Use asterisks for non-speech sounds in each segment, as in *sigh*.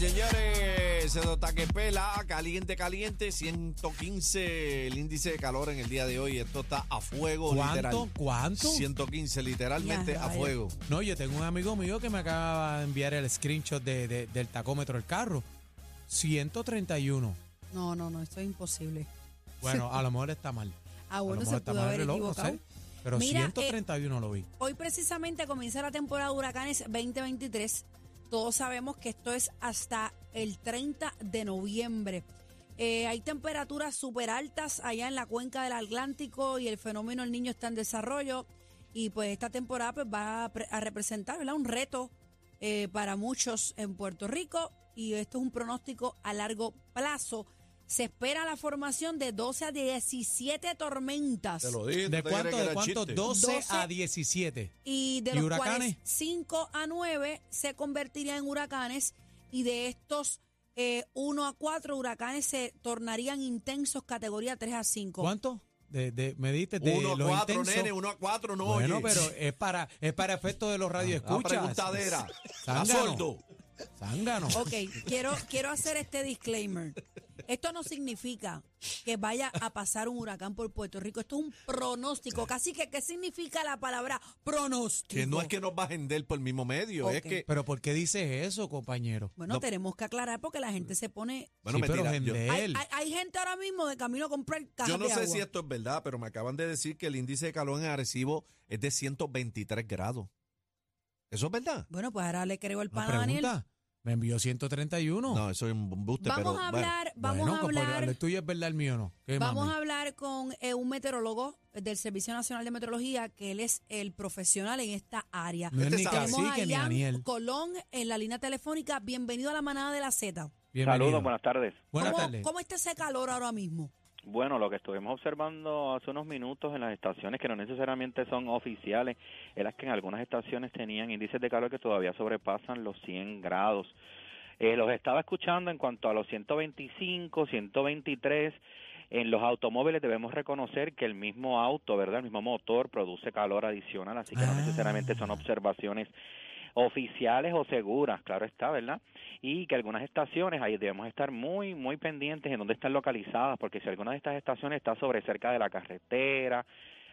señores, se nota que pela, caliente, caliente, 115 el índice de calor en el día de hoy. Esto está a fuego, ¿Cuánto? literal. ¿Cuánto? 115, literalmente Ya, a fuego. No, yo tengo un amigo mío que me acaba de enviar el screenshot de- de- del tacómetro del carro. 131. No, no, no, esto es imposible. Bueno, *laughs* a lo mejor está mal. Ah, a bueno, lo se mejor está pudo mal el haber reloj, no equivocado. sé. Pero Mira, eh, 131 lo vi. Hoy precisamente comienza la temporada de huracanes 2023. Todos sabemos que esto es hasta el 30 de noviembre. Eh, hay temperaturas súper altas allá en la cuenca del Atlántico y el fenómeno El Niño está en desarrollo. Y pues esta temporada pues, va a, pre- a representar ¿verdad? un reto eh, para muchos en Puerto Rico. Y esto es un pronóstico a largo plazo. Se espera la formación de 12 a 17 tormentas. Te lo dije. ¿De ¿tú te cuánto? ¿De cuánto? chiste? 12 12. a 17. Y de ¿Y los huracanes? cuales 5 a 9 se convertirían en huracanes y de estos 1 a 4 huracanes se tornarían intensos categoría 3 a 5. ¿Cuánto? De, de, me diste de Uno a lo cuatro, intenso. nene, uno a cuatro, no bueno, oye. pero es para, es para efecto de los La radioescuchas. preguntadera. Está Zángano. sordo. Zángano. Ok, quiero, quiero hacer este disclaimer. Esto no significa que vaya a pasar un huracán por Puerto Rico. Esto es un pronóstico. Casi que, ¿qué significa la palabra pronóstico? Que no es que nos va a vender por el mismo medio, es que... Pero ¿por qué dices eso, compañero? Bueno, no. tenemos que aclarar porque la gente se pone... Bueno, sí, pero. Hay, hay- hay gente ahora mismo de camino a comprar cajas Yo no de sé agua. si esto es verdad, pero me acaban de decir que el índice de calor en Arecibo es de 123 grados. ¿Eso es verdad? Bueno, pues ahora le creo el Una pan a Daniel. Me envió 131. No, eso es un embuste, Vamos pero a bueno. hablar, vamos bueno, a como hablar, el tuyo es verdad, el mío no. ¿Qué vamos mami? a hablar con eh, un meteorólogo del Servicio Nacional de Meteorología, que él es el profesional en esta área. No es ni cacique Daniel. Colón en la línea telefónica. Bienvenido a la manada de la Z. Bienvenido. Saludos, buenas tardes. Buenas ¿Cómo, tardes. ¿Cómo está ese calor ahora mismo? Bueno, lo que estuvimos observando hace unos minutos en las estaciones, que no necesariamente son oficiales, era que en algunas estaciones tenían índices de calor que todavía sobrepasan los 100 grados. Eh, los estaba escuchando en cuanto a los 125, 123. En los automóviles debemos reconocer que el mismo auto, ¿verdad? El mismo motor produce calor adicional, así que no Ah. necesariamente son observaciones oficiales o seguras, claro está, ¿verdad? Y que algunas estaciones ahí debemos estar muy, muy pendientes en dónde están localizadas, porque si alguna de estas estaciones está sobre cerca de la carretera,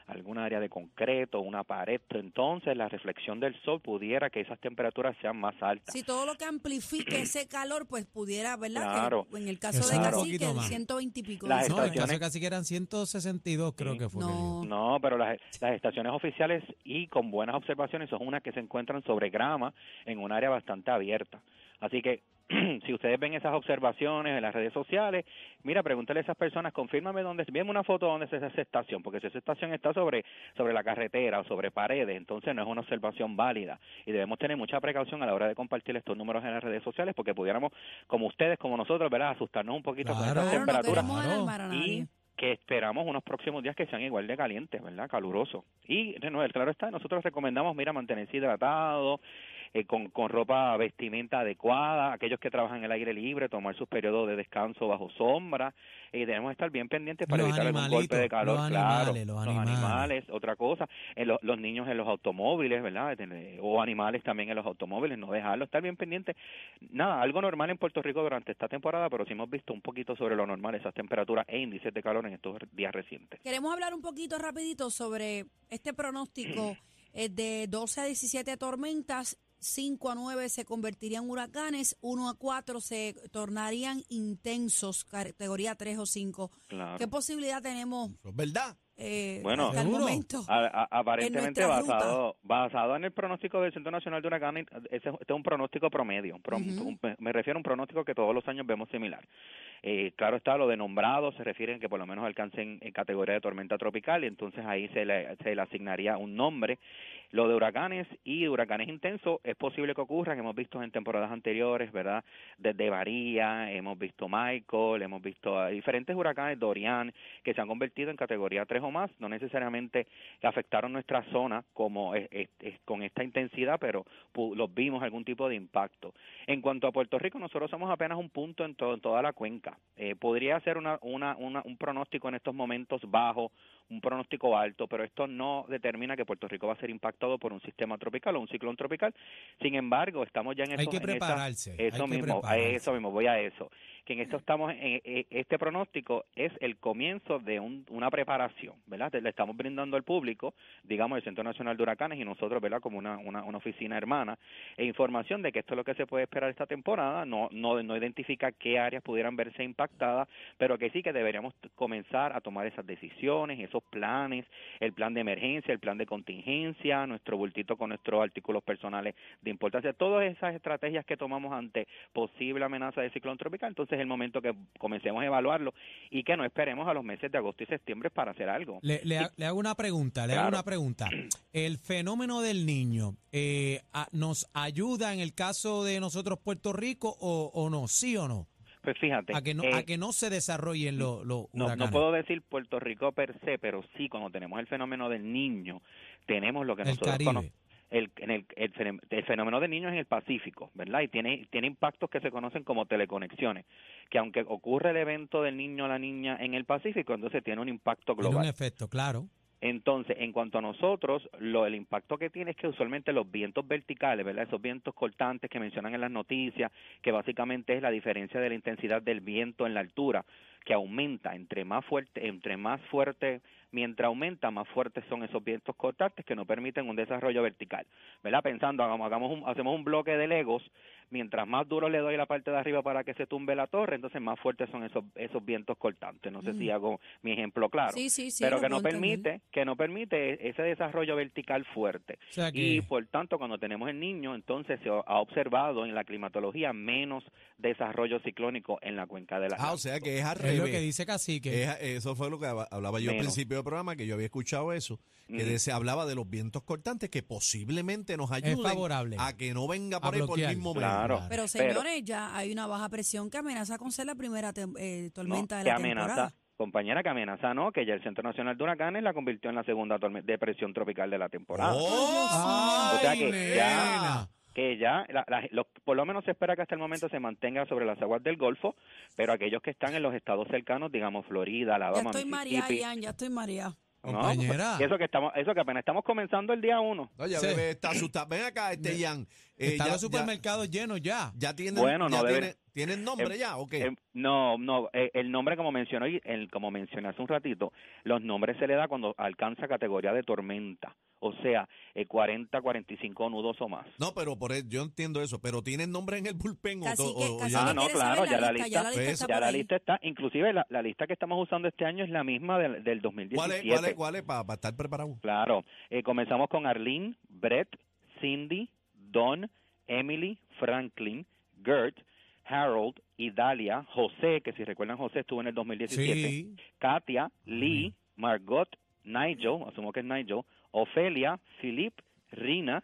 alguna área de concreto, una pared, entonces la reflexión del sol pudiera que esas temperaturas sean más altas. Si todo lo que amplifique *clears throat* ese calor, pues pudiera, ¿verdad? Que Claro. en el caso Eso de Cacique, poquito el más. 120 y pico. Las de No, el dólares. caso casi que eran 162, creo Sí. que fue. No. No, pero las, las estaciones oficiales y con buenas observaciones son unas que se encuentran sobre grama en un área bastante abierta. Así que *clears throat* si ustedes ven esas observaciones en las redes sociales, mira, pregúntale a esas personas, confírmame dónde, envíame una foto donde es esa estación, porque si esa estación está sobre sobre la carretera o sobre paredes, entonces no es una observación válida y debemos tener mucha precaución a la hora de compartir estos números en las redes sociales porque pudiéramos, como ustedes, como nosotros, ¿verdad?, asustarnos un poquito con Claro. no temperaturas y que esperamos unos próximos días que sean igual de calientes, ¿verdad? Calurosos. Y, de nuevo, claro está, nosotros recomendamos, mira, mantenerse hidratado, eh, con, con ropa vestimenta adecuada, aquellos que trabajan en el aire libre, tomar sus periodos de descanso bajo sombra, y debemos estar bien pendientes para Los evitar algún golpe de calor, los claro, animales, los animales. otra cosa, en lo- los niños en los automóviles, ¿verdad? Eh, O animales también en los automóviles, no dejarlo, estar bien pendiente. Nada, algo normal en Puerto Rico durante esta temporada, pero sí hemos visto un poquito sobre lo normal esas temperaturas e índices de calor en estos días recientes. Queremos hablar un poquito rapidito sobre este pronóstico *clears throat* eh, de 12 a 17 tormentas, 5 a 9 se convertirían en huracanes, 1 a 4 se tornarían intensos, categoría 3 o 5. Claro. ¿Qué posibilidad tenemos es verdad. Eh, Bueno. hasta el ¿Seguro? momento? A- a- aparentemente ruta. basado basado en el pronóstico del Centro Nacional de Huracanes, ese este es un pronóstico promedio, un pro- Ujú. un- me refiero a un pronóstico que todos los años vemos similar. Eh, claro está, lo de nombrado se refiere a que por lo menos alcancen en categoría de tormenta tropical y entonces ahí se le, se le asignaría un nombre. Lo de huracanes y huracanes intensos es posible que ocurran, hemos visto en temporadas anteriores, ¿verdad? Desde María, hemos visto Michael, hemos visto a diferentes huracanes, Dorian, que se han convertido en categoría 3 o más, no necesariamente afectaron nuestra zona como es- es- es- con esta intensidad, pero los vimos algún tipo de impacto. En cuanto a Puerto Rico, nosotros somos apenas un punto en, to- en toda la cuenca. Eh, podría ser una, una, una- un pronóstico en estos momentos bajo, un pronóstico alto, pero esto no determina que Puerto Rico va a ser impactado por un sistema tropical o un ciclón tropical. Sin embargo, estamos ya en Hay eso. que esa- hay eso que mismo, a prepararse. eso mismo, voy a eso. Que en esto estamos, en, en- este pronóstico es el comienzo de un- una preparación, ¿verdad? Le estamos brindando al público, digamos, el Centro Nacional de Huracanes y nosotros, ¿verdad? Como una, una, oficina hermana, e información de que esto es lo que se puede esperar esta temporada. No, no, no identifica qué áreas pudieran verse impactadas, pero que sí que deberíamos comenzar a tomar esas decisiones, esos planes, el plan de emergencia, el plan de contingencia, nuestro bultito con nuestros artículos personales de importancia, todas esas estrategias que tomamos ante posible amenaza de ciclón tropical, entonces es el momento que comencemos a evaluarlo y que no esperemos a los meses de agosto y septiembre para hacer algo. Le, le ha- le hago una pregunta, le hago una pregunta. El fenómeno del niño, eh, a- ¿nos ayuda en el caso de nosotros Puerto Rico o, o no? ¿Sí o no? Pues fíjate, A que no, eh, a que no se desarrollen los los no, no puedo decir Puerto Rico per se, pero sí cuando tenemos el fenómeno del niño, tenemos lo que el nosotros Caribe. El, en el, el, fenómeno de niños en el Pacífico, ¿verdad? Y tiene, tiene impactos que se conocen como teleconexiones, que aunque ocurre el evento del niño o la niña en el Pacífico, entonces tiene un impacto Tiene global. un efecto, claro. Entonces, en cuanto a nosotros, lo, el impacto que tiene es que usualmente los vientos verticales, ¿verdad? Esos vientos cortantes que mencionan en las noticias, que básicamente es la diferencia de la intensidad del viento en la altura, que aumenta entre más fuerte, entre más fuerte, mientras aumenta, más fuertes son esos vientos cortantes que no permiten un desarrollo vertical, ¿verdad? Pensando, hagamos, hagamos un, hacemos un bloque de legos, mientras más duro le doy la parte de arriba para que se tumbe la torre, entonces más fuertes son esos, esos vientos cortantes. No sé si Mm. hago mi ejemplo claro Sí, sí, sí. pero que no permite que no permite ese desarrollo vertical fuerte O sea que y por tanto cuando tenemos el niño entonces se ha observado en la climatología menos desarrollo ciclónico en la cuenca de la Ah, o sea que es al es lo que dice Cacique. Es- eso fue lo que hab- hablaba yo al principio del programa, que yo había escuchado eso, que Mm. se hablaba de los vientos cortantes que posiblemente nos ayuden favorable a que no venga a por ahí por el mismo. Claro. Pero Pero- señores, ya hay una baja presión que amenaza con ser la primera eh, tormenta No, de que la amenaza temporada. compañera que amenaza no que ya el Centro Nacional de Huracanes la convirtió en la segunda depresión tropical de la temporada ¡Oh! O sea que ya- que ya la- la- los- por lo menos se espera que hasta el momento se mantenga sobre las aguas del Golfo, pero aquellos que están en los estados cercanos, digamos Florida, Ya Alabama, estoy mareada, Mississippi, Ian, ya estoy mareada. ¿no? Compañera. Eso que estamos, eso que apenas estamos comenzando el día uno. No, ya Sí. bebé está asustada. Ven acá, este Jan. Eh, Están ya- los supermercados llenos ya. Ya, ya tienen, Bueno, ya no debe- tienen, ¿tienen nombre em, ya o qué? Eh, no, no, eh, el nombre como mencionó y el, como mencioné hace un ratito, los nombres se le da cuando alcanza categoría de tormenta, o sea, eh, 40, 45 nudos o más. no, pero por eso, yo entiendo eso, pero ¿tienen nombre en el bullpen o, Cacique, to- o ya? Ah, no, claro, saber ya la lista, lista- ya la lista pues, está ya la lista está, inclusive la, la lista que estamos usando este año es la misma del, del ¿Cuál 2017. es, cuál es, cuál es para estar preparado? Claro, eh, comenzamos con Arlene, Brett, Cindy, Don, Emily, Franklin, Gert, Harold, Idalia, José, que si recuerdan José estuvo en el 2017, Sí. Katia, Lee, Margot, Nigel, asumo que es Nigel, Ofelia, Philip, Rina,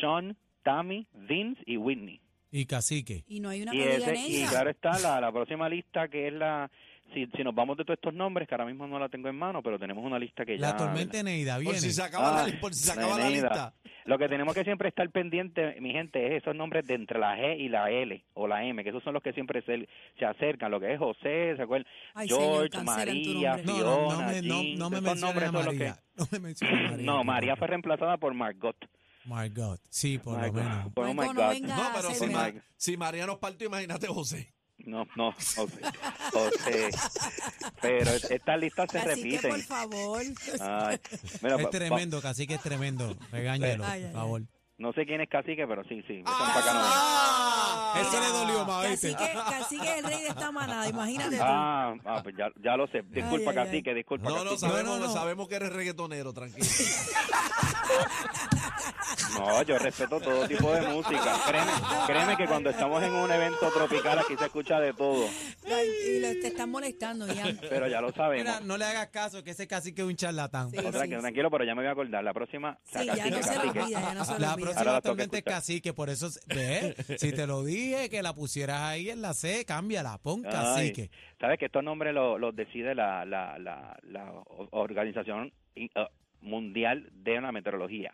Sean, Tammy, Vince y Whitney. Y Cacique. Y no hay una Y, ese, y claro está la, la próxima lista que es la, si, si nos vamos de todos estos nombres, que ahora mismo no la tengo en mano, pero tenemos una lista que ya... La tormenta Eneida Por viene. si se acaba, Ah, la, por si se acaba la Neneida. lista. Lo que tenemos que siempre estar pendiente, mi gente, es esos nombres de entre la G y la L o la M, que esos son los que siempre se, se acercan, lo que es José, ¿se acuerdan? Ay, George, María, nombre. No, no, no Fiona, me, no, Jean, no me menciones *laughs* a. No me menciones a María. No, María fue reemplazada por Margot. My God. Sí, por My lo God. menos. Oh my no pero si, si María nos partió, imagínate José. No, no, José. José. Pero es- estas listas se Cacique, repiten. por favor. Ay, mira, Es tremendo, Cacique es tremendo. Regáñelo, Ay, ay, por favor. No sé quién es cacique, pero sí, sí. Ah, ah, Ese le dolió más, ¿viste? Cacique, cacique es el rey de esta manada, imagínate tú. Ah, ah, pues ya, ya lo sé. Disculpa, Ay, ay, ay. cacique, disculpa, No, no, cacique. sabemos, no, no. sabemos que eres reggaetonero, tranquilo. No, yo respeto todo tipo de música. Créeme, créeme que cuando estamos en un evento tropical aquí se escucha de todo, Y le- te están molestando, Ian. pero ya lo sabemos. Mira, no le hagas caso, que ese cacique es un charlatán. Sí. No, tranquilo, tranquilo, pero ya me voy a acordar. La próxima, Sí, ya cacique, no se lo cacique. olvida, ya no se lo La olvida. Ahora escuchar. cacique, por eso, ve, si te lo dije que la pusieras ahí en la C, cámbiala, pon Ay, cacique. Sabes que estos nombres los los decide la, la, la, la Organización uh, Mundial de la Meteorología,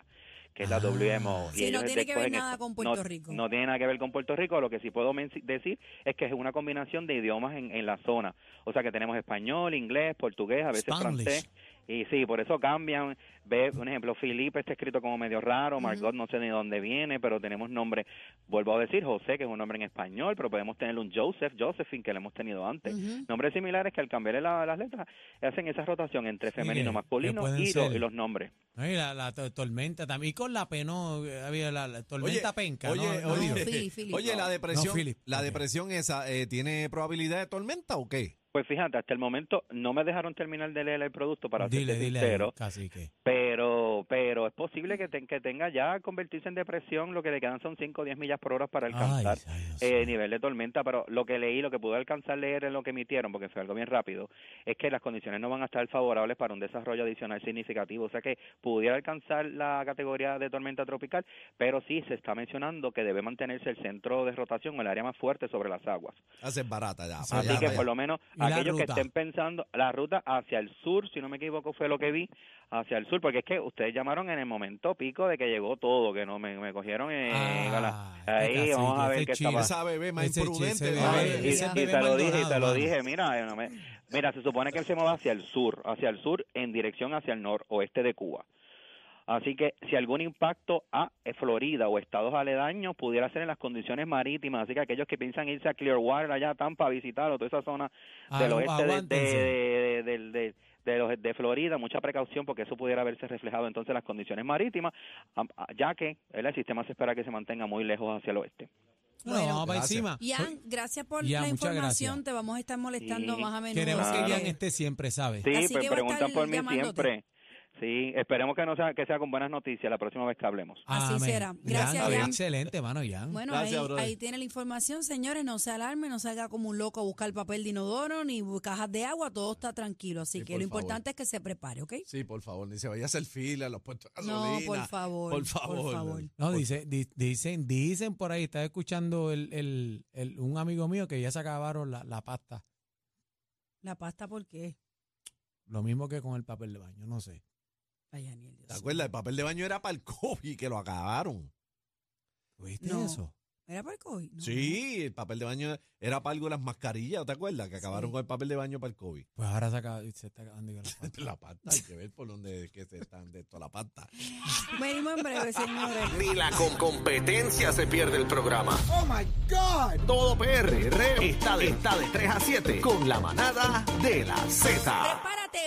que es la Ah. WMO. Sí, no ellos tiene que ver nada esto. con Puerto No- Rico. No tiene nada que ver con Puerto Rico. Lo que sí puedo decir es que es una combinación de idiomas en, en la zona. O sea que tenemos español, inglés, portugués, a veces Spanglish. francés. Y sí, por eso cambian. Ve, un ejemplo, Felipe está escrito como medio raro, Margot no sé ni dónde viene, pero tenemos nombre, vuelvo a decir, José, que es un nombre en español, pero podemos tener un Joseph, Josephine, que le hemos tenido antes. Nombres similares que al cambiarle la- las letras hacen esa rotación entre femenino masculino y, lo- ser. y los nombres. Ay, la, la to- tormenta también. Y con la P, ¿no? Había la, la tormenta penca, oye, ¿no? oye, No, No, Philip, Philip. oye, la depresión, la depresión esa, eh, ¿tiene probabilidad de tormenta o qué? Pues fíjate, hasta el momento no me dejaron terminar de leer el producto para Dile, serte dile, sincero. ahí, cacique. pero pero es posible que, te- que tenga ya convertirse en depresión, lo que le quedan son 5 o 10 millas por hora para alcanzar Ay, eh, nivel de tormenta, pero lo que leí, lo que pude alcanzar leer en lo que emitieron, porque fue algo bien rápido, es que las condiciones no van a estar favorables para un desarrollo adicional significativo, o sea que pudiera alcanzar la categoría de tormenta tropical, pero sí se está mencionando que debe mantenerse el centro de rotación o el área más fuerte sobre las aguas. Hace barata ya. Así que por lo menos ¿Y la aquellos que ruta? estén pensando la ruta hacia el sur, si no me equivoco fue lo que vi, hacia el sur, porque es que ustedes llamaron en el momento pico de que llegó todo, que no me, me cogieron en Ah, este ahí, cacique, vamos a ver ese qué estaba. Esa bebé más Ese imprudente. y, ese y bebé te lo dije, y te lo dije, mira, eh, no me- mira, se supone que él se mueve hacia el sur, hacia el sur en dirección hacia el noroeste de Cuba. Así que si algún impacto a eh, Florida o estados aledaños pudiera ser en las condiciones marítimas, así que aquellos que piensan irse a Clearwater allá a Tampa a visitar o toda esa zona del oeste de, aguántense. de, de- del- de- de los- de Florida, mucha precaución porque eso pudiera verse reflejado entonces en las condiciones marítimas, ya que el sistema se espera que se mantenga muy lejos hacia el oeste. No, Bueno. vamos para Gracias. encima. Ian, gracias por Ian, la información. gracias. Te vamos a estar molestando Sí. más a menudo. Queremos que. Ian esté siempre, ¿sabes? Sí, Así pues preguntan por mí llamándote. siempre. Sí, esperemos que no sea que sea con buenas noticias la próxima vez que hablemos. Así Amén. será. Gracias. Excelente, mano, Ian. Bueno, Gracias, ahí, ahí tiene la información, señores. No se alarme, no salga como un loco a buscar papel de inodoro ni cajas de agua. Todo está tranquilo. Así Sí, que lo favor. importante es que se prepare, ¿ok? Sí, por favor, ni se vaya a hacer fila a los puestos de No, por favor. Por favor. Por favor. No, dice, di- dicen, dicen por ahí, estaba escuchando el, el, el- un amigo mío que ya se acabaron la, la pasta. La pasta, ¿por qué? Lo mismo que con el papel de baño, no sé. Ay, Daniel, Dios ¿Te acuerdas? El papel de baño era para el COVID que lo acabaron. ¿Viste No. eso? ¿Era para el COVID? No. Sí, el papel de baño era para algo de las mascarillas, ¿te acuerdas? Que acabaron Sí. con el papel de baño para el COVID. Pues ahora se, acaba- se está acabando la *laughs* pasta. La pasta, hay que ver por dónde es que se están de toda la pasta. Venimos en breve, señores. Ni la con competencia se pierde el programa. Oh my God. Todo PR está de, está de 3 a 7 con la manada de la Z. Prepárate